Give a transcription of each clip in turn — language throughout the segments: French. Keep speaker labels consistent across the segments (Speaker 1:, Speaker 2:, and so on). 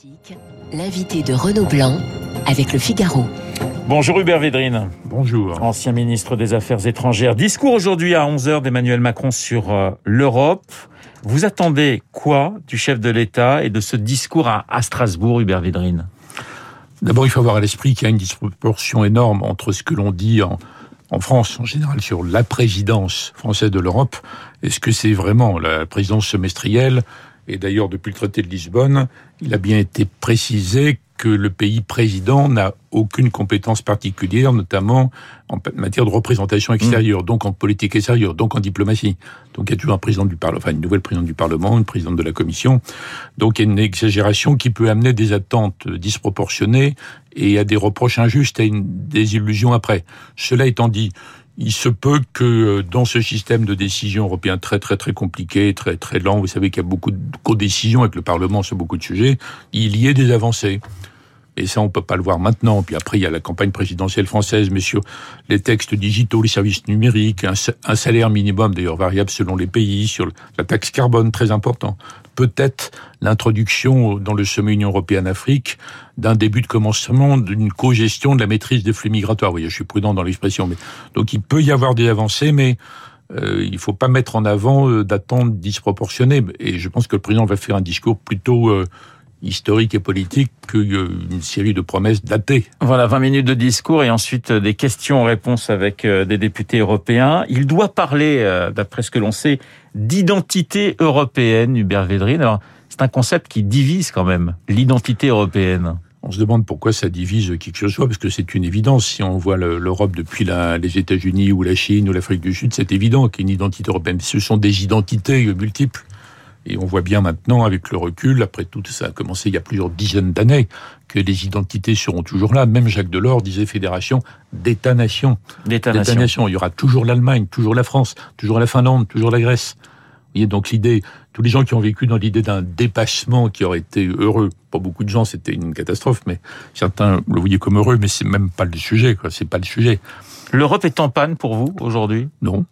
Speaker 1: Politique, l'invité de Renaud Blanc avec le Figaro.
Speaker 2: Bonjour Hubert Védrine.
Speaker 3: Bonjour.
Speaker 2: Ancien ministre des Affaires étrangères. Discours aujourd'hui à 11h d'Emmanuel Macron sur euh, l'Europe. Vous attendez quoi du chef de l'État et de ce discours à, à Strasbourg, Hubert Védrine?
Speaker 3: D'abord, il faut avoir à l'esprit qu'il y a une disproportion énorme entre ce que l'on dit en, en France, en général, sur la présidence française de l'Europe. Est-ce que c'est vraiment la présidence semestrielle et d'ailleurs, depuis le traité de Lisbonne, il a bien été précisé que le pays président n'a aucune compétence particulière, notamment en matière de représentation extérieure, donc en politique extérieure, donc en diplomatie. Donc il y a toujours un président du Parlement, enfin une nouvelle présidente du Parlement, une présidente de la Commission. Donc il y a une exagération qui peut amener des attentes disproportionnées et à des reproches injustes et une désillusion après. Cela étant dit, il se peut que euh, dans ce système de décision européen très très très compliqué, très très lent, vous savez qu'il y a beaucoup de co-décisions avec le Parlement sur beaucoup de sujets, il y ait des avancées. Et ça, on peut pas le voir maintenant. Puis après, il y a la campagne présidentielle française, mais sur les textes digitaux, les services numériques, un, salaire minimum, d'ailleurs variable selon les pays, sur la taxe carbone, très important. Peut-être l'introduction dans le sommet Union européenne-Afrique d'un début de commencement d'une co-gestion de la maîtrise des flux migratoires. Oui, je suis prudent dans l'expression, donc il peut y avoir des avancées, mais euh, il faut pas mettre en avant euh, d'attentes disproportionnées. Et je pense que le président va faire un discours plutôt euh, historique et politique qu'une série de promesses datées.
Speaker 2: Voilà, 20 minutes de discours et ensuite euh, des questions-réponses avec euh, des députés européens. Il doit parler, euh, d'après ce que l'on sait, d'identité européenne, Hubert Védrine. Alors, c'est un concept qui divise quand même, l'identité européenne.
Speaker 3: On se demande pourquoi ça divise qui que ce soit, parce que c'est une évidence. Si on voit l'Europe depuis la, les États-Unis ou la Chine ou l'Afrique du Sud, c'est évident qu'il y a une identité européenne. Ce sont des identités multiples. Et on voit bien maintenant, avec le recul, après tout ça a commencé il y a plusieurs dizaines d'années, que les identités seront toujours là. Même Jacques Delors disait fédération d'États-nations.
Speaker 2: D'États-nations.
Speaker 3: Il y aura toujours l'Allemagne, toujours la France, toujours la Finlande, toujours la Grèce. Vous voyez, donc l'idée, tous les gens qui ont vécu dans l'idée d'un dépassement qui aurait été heureux, pas beaucoup de gens, c'était une catastrophe, mais certains le voyaient comme heureux, mais c'est même pas le sujet, quoi. C'est pas le sujet.
Speaker 2: L'Europe est en panne pour vous aujourd'hui?
Speaker 3: Non.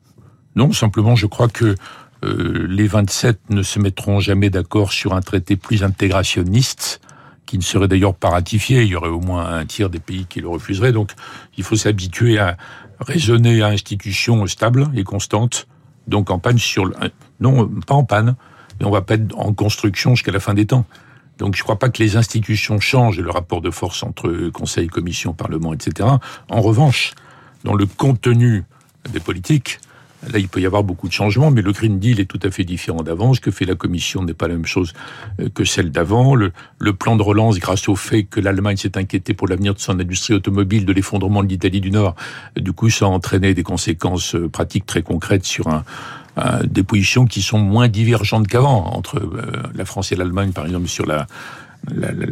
Speaker 3: Non, simplement, je crois que euh, les 27 ne se mettront jamais d'accord sur un traité plus intégrationniste, qui ne serait d'ailleurs pas ratifié. Il y aurait au moins un tiers des pays qui le refuseraient. Donc, il faut s'habituer à raisonner à institutions stables et constantes. Donc, en panne sur le... non, pas en panne, mais on va pas être en construction jusqu'à la fin des temps. Donc, je ne crois pas que les institutions changent le rapport de force entre Conseil, Commission, Parlement, etc. En revanche, dans le contenu des politiques, Là, il peut y avoir beaucoup de changements, mais le Green Deal est tout à fait différent d'avant. Ce que fait la Commission n'est pas la même chose euh, que celle d'avant. Le, plan de relance, grâce au fait que l'Allemagne s'est inquiétée pour l'avenir de son industrie automobile, de l'effondrement de l'Italie du Nord, du coup, ça a entraîné des conséquences euh, pratiques très concrètes sur des positions qui sont moins divergentes qu'avant entre euh, la France et l'Allemagne, par exemple, sur la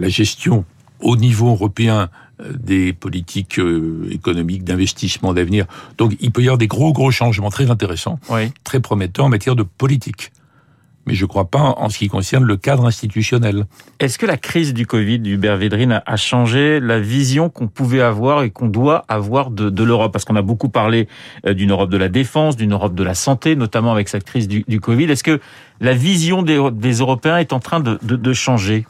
Speaker 3: gestion au niveau européen des politiques euh, économiques, d'investissement d'avenir. Donc il peut y avoir des gros, gros changements très intéressants, très prometteurs en matière de politique. Mais je ne crois pas en ce qui concerne le cadre institutionnel.
Speaker 2: Est-ce que la crise du Covid, Hubert Védrine, a changé la vision qu'on pouvait avoir et qu'on doit avoir de, de l'Europe? Parce qu'on a beaucoup parlé euh, d'une Europe de la défense, d'une Europe de la santé, notamment avec cette crise du, du Covid. Est-ce que la vision des, des, Européens est en train de, de, de changer?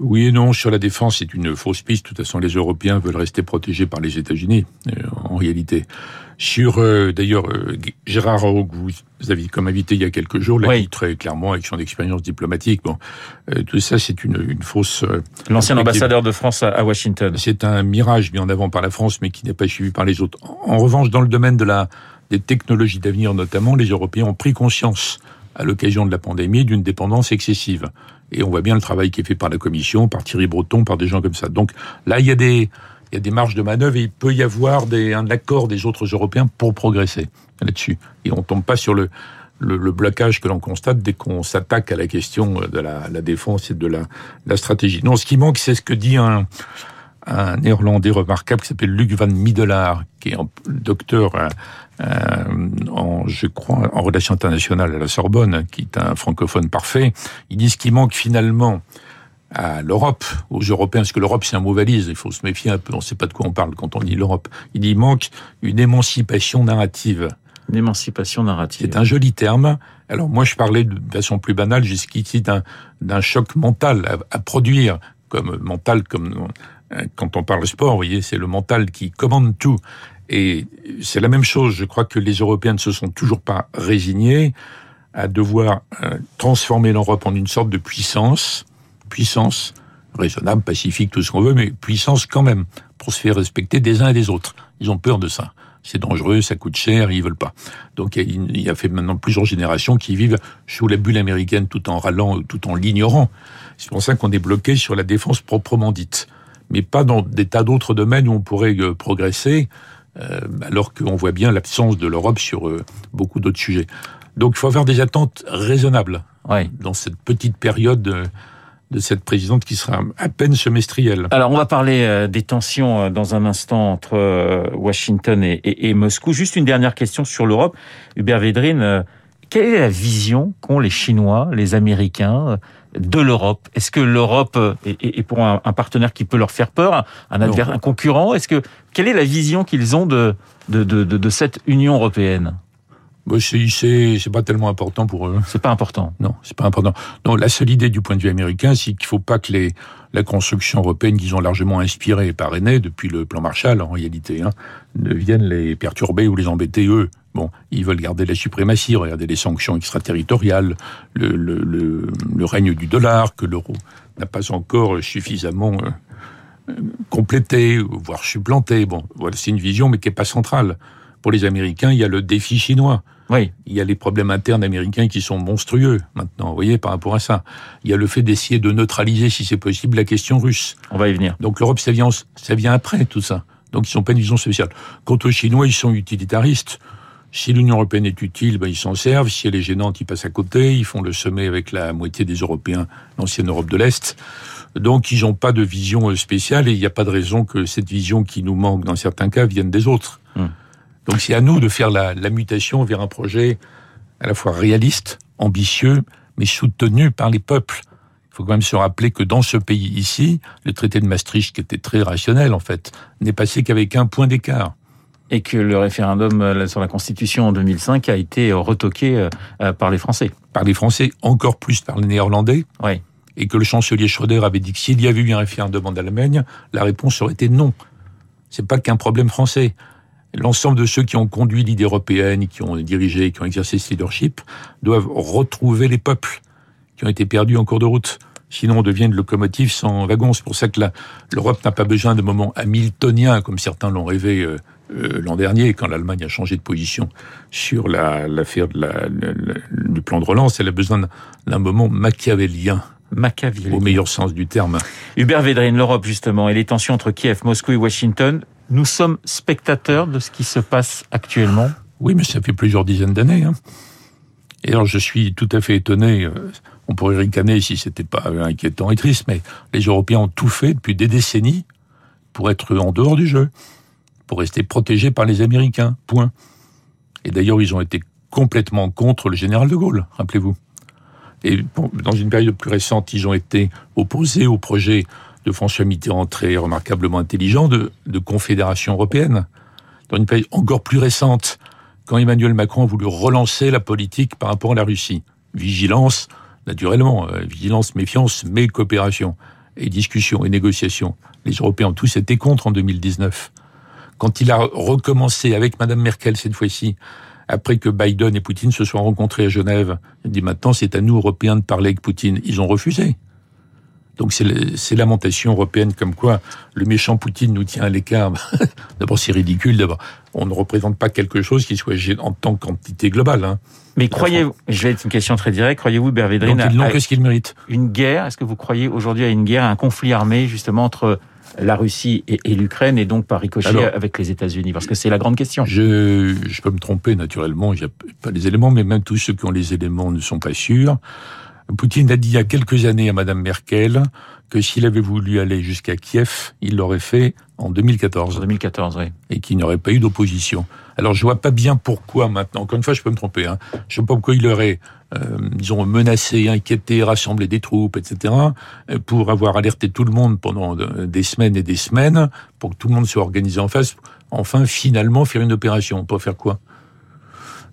Speaker 3: Oui et non, sur la défense, c'est une fausse piste. De toute façon, les Européens veulent rester protégés par les États-Unis, euh, en réalité. Sur, euh, d'ailleurs, euh, Gérard Roux, vous avez comme invité il y a quelques jours, l'a dit très clairement avec son expérience diplomatique. Bon, tout ça, c'est une, une fausse...
Speaker 2: L'ancien ambassadeur de France à, Washington.
Speaker 3: C'est un mirage mis en avant par la France, mais qui n'est pas suivi par les autres. En revanche, dans le domaine de la, des technologies d'avenir notamment, les Européens ont pris conscience à l'occasion de la pandémie d'une dépendance excessive. Et on voit bien le travail qui est fait par la Commission, par Thierry Breton, par des gens comme ça. Donc là, il y a des, il y a des marges de manœuvre et il peut y avoir des, un accord des autres Européens pour progresser là-dessus. Et on tombe pas sur le, le, le blocage que l'on constate dès qu'on s'attaque à la question de la, la, défense et de la, la stratégie. Non, ce qui manque, c'est ce que dit un, un néerlandais remarquable qui s'appelle Luc van Middelaar, qui est un docteur euh, en, je crois, en relations internationales à la Sorbonne, qui est un francophone parfait. Ils disent qu'il manque finalement à l'Europe, aux Européens, parce que l'Europe c'est un mot valise, il faut se méfier un peu, on ne sait pas de quoi on parle quand on dit l'Europe. Il y manque une émancipation narrative.
Speaker 2: L'émancipation narrative.
Speaker 3: C'est un joli terme. Alors moi, je parlais de façon plus banale jusqu'ici d'un choc mental à, à, produire, comme mental, comme quand on parle sport, vous voyez, c'est le mental qui commande tout. Et c'est la même chose. Je crois que les Européens ne se sont toujours pas résignés à devoir euh, transformer l'Europe en une sorte de puissance, puissance raisonnable, pacifique, tout ce qu'on veut, mais puissance quand même, pour se faire respecter des uns et des autres. Ils ont peur de ça. C'est dangereux, ça coûte cher, ils veulent pas. Donc il y a fait maintenant plusieurs générations qui vivent sous la bulle américaine tout en râlant, tout en l'ignorant. C'est pour ça qu'on est bloqué sur la défense proprement dite, mais pas dans des tas d'autres domaines où on pourrait euh, progresser, euh, alors qu'on voit bien l'absence de l'Europe sur euh, beaucoup d'autres sujets. Donc il faut avoir des attentes raisonnables dans cette petite période de, de cette présidente qui sera à peine semestrielle.
Speaker 2: Alors on va parler des tensions dans un instant entre Washington et, et, et Moscou. Juste une dernière question sur l'Europe. Hubert Védrine, quelle est la vision qu'ont les Chinois, les Américains de l'Europe Est-ce que l'Europe est, pour un, partenaire qui peut leur faire peur, un, adversaire, un concurrent? Est-ce que quelle est la vision qu'ils ont de, de, de, de cette Union européenne?
Speaker 3: C'est pas tellement important pour eux.
Speaker 2: C'est pas important.
Speaker 3: Non, c'est pas important. Non, la seule idée du point de vue américain, c'est qu'il faut pas que les la construction européenne qu'ils ont largement inspirée et parrainée depuis le plan Marshall en réalité, hein, ne viennent les perturber ou les embêter eux. Bon, ils veulent garder la suprématie, regarder les sanctions extraterritoriales, le, le, le, le règne du dollar que l'euro n'a pas encore suffisamment euh, complété, voire supplanté. Bon, voilà, c'est une vision mais qui est pas centrale. Pour les Américains, il y a le défi chinois.
Speaker 2: Oui.
Speaker 3: Il y a les problèmes internes américains qui sont monstrueux maintenant, vous voyez, par rapport à ça. Il y a le fait d'essayer de neutraliser, si c'est possible, la question russe.
Speaker 2: On va y venir.
Speaker 3: Donc l'Europe, ça vient, ça vient après tout ça. Donc ils sont pas une vision spéciale. Quant aux Chinois, ils sont utilitaristes. Si l'Union européenne est utile, ben ils s'en servent. Si elle est gênante, ils passent à côté. Ils font le sommet avec la moitié des Européens, l'ancienne Europe de l'Est. Donc ils n'ont pas de vision spéciale et il n'y a pas de raison que cette vision qui nous manque dans certains cas vienne des autres. Hum. Donc c'est à nous de faire la, la, mutation vers un projet à la fois réaliste, ambitieux, mais soutenu par les peuples. Il faut quand même se rappeler que dans ce pays ici, le traité de Maastricht, qui était très rationnel en fait, n'est passé qu'avec un point d'écart.
Speaker 2: Et que le référendum euh, sur la Constitution en 2005 a été retoqué euh, par les Français.
Speaker 3: Par les Français, encore plus par les Néerlandais.
Speaker 2: Oui.
Speaker 3: Et que le chancelier Schröder avait dit que s'il y avait eu un référendum en Allemagne, la réponse aurait été non. C'est pas qu'un problème français l'ensemble de ceux qui ont conduit l'idée européenne, qui ont dirigé, qui ont exercé ce leadership, doivent retrouver les peuples qui ont été perdus en cours de route. Sinon, on devient une locomotive sans wagon. C'est pour ça que l'Europe n'a pas besoin de moments hamiltoniens, comme certains l'ont rêvé euh, l'an dernier, quand l'Allemagne a changé de position sur l'affaire la, du plan de relance. Elle a besoin d'un moment machiavélien.
Speaker 2: Machiavélien.
Speaker 3: Au meilleur sens du terme.
Speaker 2: Hubert Védrine, l'Europe, justement, et les tensions entre Kiev, Moscou et Washington nous sommes spectateurs de ce qui se passe actuellement
Speaker 3: Oui, mais ça fait plusieurs dizaines d'années. Hein. Et alors je suis tout à fait étonné, euh, on pourrait ricaner si c'était pas inquiétant et triste, mais les Européens ont tout fait depuis des décennies pour être en dehors du jeu, pour rester protégés par les Américains, point. Et d'ailleurs, ils ont été complètement contre le général de Gaulle, rappelez-vous. Et dans une période plus récente, ils ont été opposés au projet de François Mitterrand très remarquablement intelligent de, confédération européenne. Dans une période encore plus récente, quand Emmanuel Macron a voulu relancer la politique par rapport à la Russie. Vigilance, naturellement, euh, vigilance, méfiance, mais coopération et discussion et négociation. Les Européens ont tous été contre en 2019. Quand il a recommencé avec Madame Merkel cette fois-ci, après que Biden et Poutine se soient rencontrés à Genève, il dit maintenant c'est à nous Européens de parler avec Poutine. Ils ont refusé. Donc c'est ces lamentations européennes comme quoi le méchant Poutine nous tient à l'écart. d'abord c'est ridicule. D'abord on ne représente pas quelque chose qui soit en tant qu'entité globale. Hein.
Speaker 2: Mais croyez-vous, je vais être une question très directe, croyez-vous Bervédrine
Speaker 3: Donc, non, qu'est-ce qu'il mérite
Speaker 2: Une guerre, est-ce que vous croyez aujourd'hui à une guerre, à un conflit armé justement entre la Russie et, et l'Ukraine et donc par ricochet Alors, avec les États-Unis Parce que c'est la grande question.
Speaker 3: Je, je peux me tromper naturellement, il n'y a pas les éléments, mais même tous ceux qui ont les éléments ne sont pas sûrs. Poutine a dit il y a quelques années à Madame Merkel que s'il avait voulu aller jusqu'à Kiev, il l'aurait fait en 2014.
Speaker 2: En 2014, oui.
Speaker 3: Et qu'il n'y aurait pas eu d'opposition. Alors je vois pas bien pourquoi maintenant. Encore une fois, je peux me tromper. Hein. Je vois pas pourquoi il aurait, euh, menacé, inquiété, rassemblé des troupes, etc. pour avoir alerté tout le monde pendant des semaines et des semaines, pour que tout le monde soit organisé en face. Enfin, finalement, faire une opération. Pour faire quoi?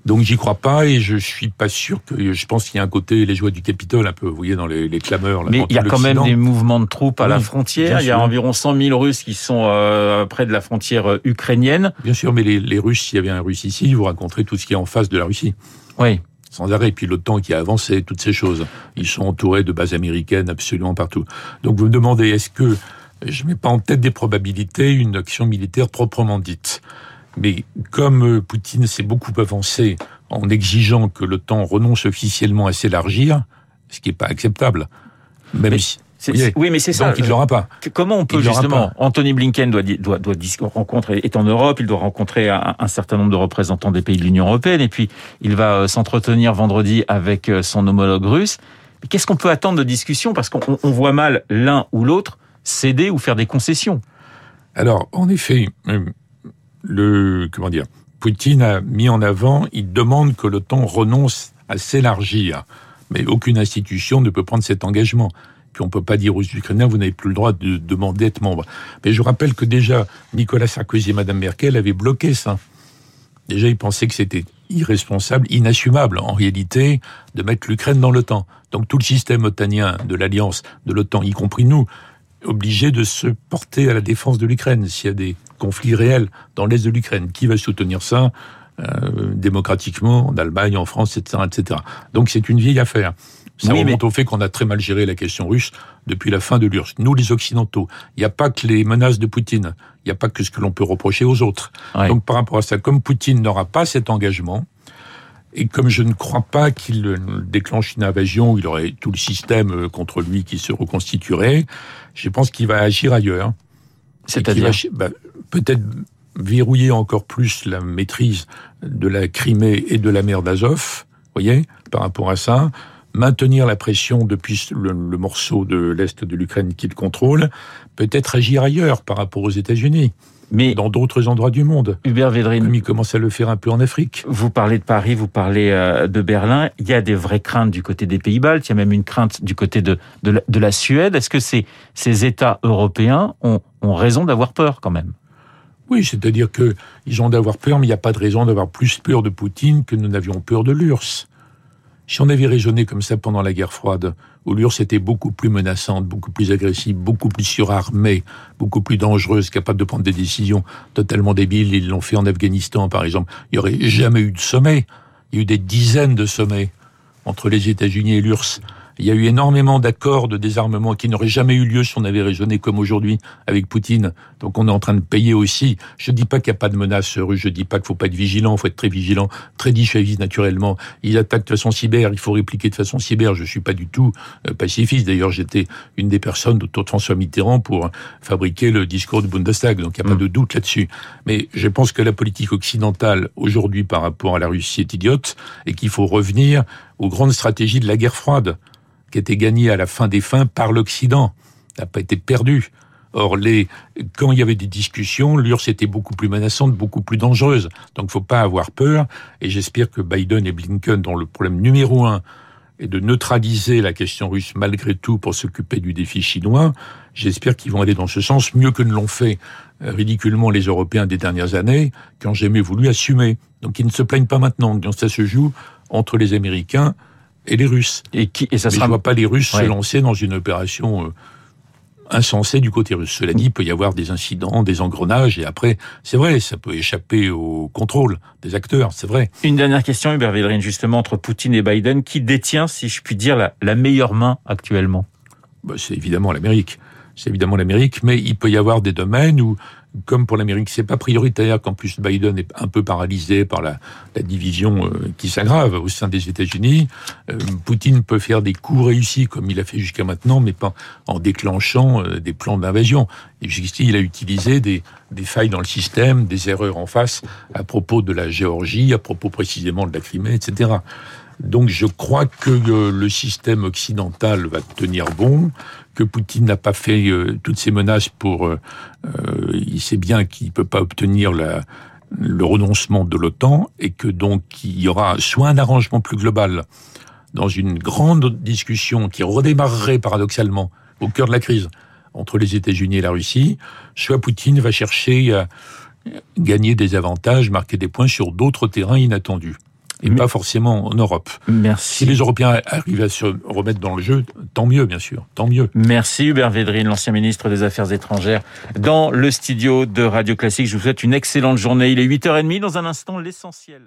Speaker 3: Donc j'y crois pas et je suis pas sûr que je pense qu'il y a un côté les joies du Capitole un peu, vous voyez dans les, les clameurs.
Speaker 2: Mais il y a quand même des mouvements de troupes à la frontière. Il y a environ 100 000 Russes qui sont euh, près de la frontière euh, ukrainienne.
Speaker 3: Bien sûr, mais les, les Russes, s'il y avait un Russe ici, ils vous raconteraient tout ce qui est en face de la Russie.
Speaker 2: Oui.
Speaker 3: Sans arrêt. Et puis l'OTAN qui a avancé, toutes ces choses. Ils sont entourés de bases américaines absolument partout. Donc vous me demandez, est-ce que je mets pas en tête des probabilités une action militaire proprement dite? Mais comme euh, Poutine s'est beaucoup avancé en exigeant que l'OTAN renonce officiellement à s'élargir, ce qui n'est pas acceptable, même
Speaker 2: mais
Speaker 3: si...
Speaker 2: oui, mais c'est ça.
Speaker 3: Donc il ne l'aura pas.
Speaker 2: Comment on peut justement Anthony Blinken doit doit doit rencontrer est en Europe, il doit rencontrer un, un, certain nombre de représentants des pays de l'Union européenne et puis il va euh, s'entretenir vendredi avec euh, son homologue russe. Mais qu'est-ce qu'on peut attendre de discussion? Parce qu'on voit mal l'un ou l'autre céder ou faire des concessions.
Speaker 3: Alors en effet, le comment dire, Poutine a mis en avant, il demande que l'OTAN renonce à s'élargir, mais aucune institution ne peut prendre cet engagement. Puis on peut pas dire aux Ukrainiens vous n'avez plus le droit de demander d'être membre. Mais je rappelle que déjà Nicolas Sarkozy et Madame Merkel avaient bloqué ça. Déjà, ils pensaient que c'était irresponsable, inassumable en réalité, de mettre l'Ukraine dans l'OTAN. Donc tout le système otanien de l'alliance, de l'OTAN, y compris nous, obligé de se porter à la défense de l'Ukraine s'il y a des conflits réels dans l'est de l'Ukraine. Qui va soutenir ça euh, démocratiquement en Allemagne, en France, etc., etc. Donc c'est une vieille affaire. Ça remonte au fait qu'on a très mal géré la question russe depuis la fin de l'URSS. Nous, les Occidentaux, il n'y a pas que les menaces de Poutine, il n'y a pas que ce que l'on peut reprocher aux autres. Donc par rapport à ça, comme Poutine n'aura pas cet engagement, et comme je ne crois pas qu'il déclenche une invasion il aurait tout le système euh, contre lui qui se reconstituerait, je pense qu'il va agir ailleurs.
Speaker 2: C'est-à-dire
Speaker 3: bah, Peut-être verrouiller encore plus la maîtrise de la Crimée et de la mer d'Azov, voyez, par rapport à ça, maintenir la pression depuis le, le morceau de l'Est de l'Ukraine qu'il contrôle, peut-être agir ailleurs par rapport aux États-Unis mais dans d'autres endroits du monde.
Speaker 2: Hubert Védrine,
Speaker 3: comme il commence à le faire un peu en Afrique.
Speaker 2: Vous parlez de Paris, vous parlez euh, de Berlin. Il y a des vraies craintes du côté des Pays-Baltes. Il y a même une crainte du côté de, de, la, de la Suède. Est-ce que ces, ces États européens ont, ont raison d'avoir peur quand même?
Speaker 3: Oui, c'est-à-dire que ils ont d'avoir peur, mais il n'y a pas de raison d'avoir plus peur de Poutine que nous n'avions peur de l'URSS. Si on avait raisonné comme ça pendant la guerre froide, où l'URSS était beaucoup plus menaçante, beaucoup plus agressive, beaucoup plus surarmée, beaucoup plus dangereuse, capable de prendre des décisions totalement débiles, ils l'ont fait en Afghanistan par exemple, il n'y aurait jamais eu de sommet. Il y a eu des dizaines de sommets entre les États-Unis et l'URSS. Il y a eu énormément d'accords de désarmement qui n'auraient jamais eu lieu si on avait raisonné comme aujourd'hui avec Poutine. Donc on est en train de payer aussi. Je dis pas qu'il n'y a pas de menace russe, je dis pas qu'il faut pas être vigilant, il faut être très vigilant, très dissuasif naturellement. Ils attaquent de façon cyber, il faut répliquer de façon cyber. Je suis pas du tout euh, pacifiste. D'ailleurs, j'étais une des personnes autour de François Mitterrand pour fabriquer le discours du Bundestag. Donc il n'y a pas mm. de doute là-dessus. Mais je pense que la politique occidentale aujourd'hui par rapport à la Russie est idiote et qu'il faut revenir aux grandes stratégies de la guerre froide qui était gagné à la fin des fins par l'Occident, n'a pas été perdu. Or, les, quand il y avait des discussions, l'URSS était beaucoup plus menaçante, beaucoup plus dangereuse. Donc, faut pas avoir peur. Et j'espère que Biden et Blinken, dont le problème numéro un est de neutraliser la question russe malgré tout pour s'occuper du défi chinois, j'espère qu'ils vont aller dans ce sens mieux que ne l'ont fait euh, ridiculement les Européens des dernières années, qui ont jamais voulu assumer. Donc, ils ne se plaignent pas maintenant. Donc, ça se joue entre les Américains et les Russes.
Speaker 2: Et, qui, et ça
Speaker 3: Mais
Speaker 2: sera...
Speaker 3: je ne vois pas les Russes ouais. se lancer dans une opération euh, insensée du côté russe. Cela dit, il peut y avoir des incidents, des engrenages, et après, c'est vrai, ça peut échapper au contrôle des acteurs, c'est vrai.
Speaker 2: Une dernière question, Hubert Védrine, justement, entre Poutine et Biden, qui détient, si je puis dire, la, la meilleure main actuellement?
Speaker 3: Bah, C'est évidemment l'Amérique. C'est évidemment l'Amérique, mais il peut y avoir des domaines où comme pour l'Amérique, c'est pas prioritaire qu'en plus Biden est un peu paralysé par la, division euh, qui s'aggrave au sein des États-Unis. Euh, Poutine peut faire des coups réussis comme il a fait jusqu'à maintenant, mais pas en déclenchant euh, des plans d'invasion. Et jusqu'ici, il a utilisé des failles dans le système, des erreurs en face à propos de la Géorgie, à propos précisément de la Crimée, etc. Donc je crois que le système occidental va tenir bon, que Poutine n'a pas fait euh, toutes ces menaces pour... Euh, il sait bien qu'il ne peut pas obtenir le renoncement de l'OTAN et que donc il y aura soit un arrangement plus global dans une grande discussion qui redémarrerait paradoxalement au cœur de la crise entre les États-Unis et la Russie, soit Poutine va chercher à gagner des avantages, marquer des points sur d'autres terrains inattendus. Et pas forcément en Europe.
Speaker 2: Merci.
Speaker 3: Si les Européens arrivent à se remettre dans le jeu, tant mieux, bien sûr, tant mieux.
Speaker 2: Merci Hubert Védrine, l'ancien ministre des Affaires étrangères, dans le studio de Radio Classique. Je vous souhaite une excellente journée. Il est 8h30 dans un instant, l'essentiel.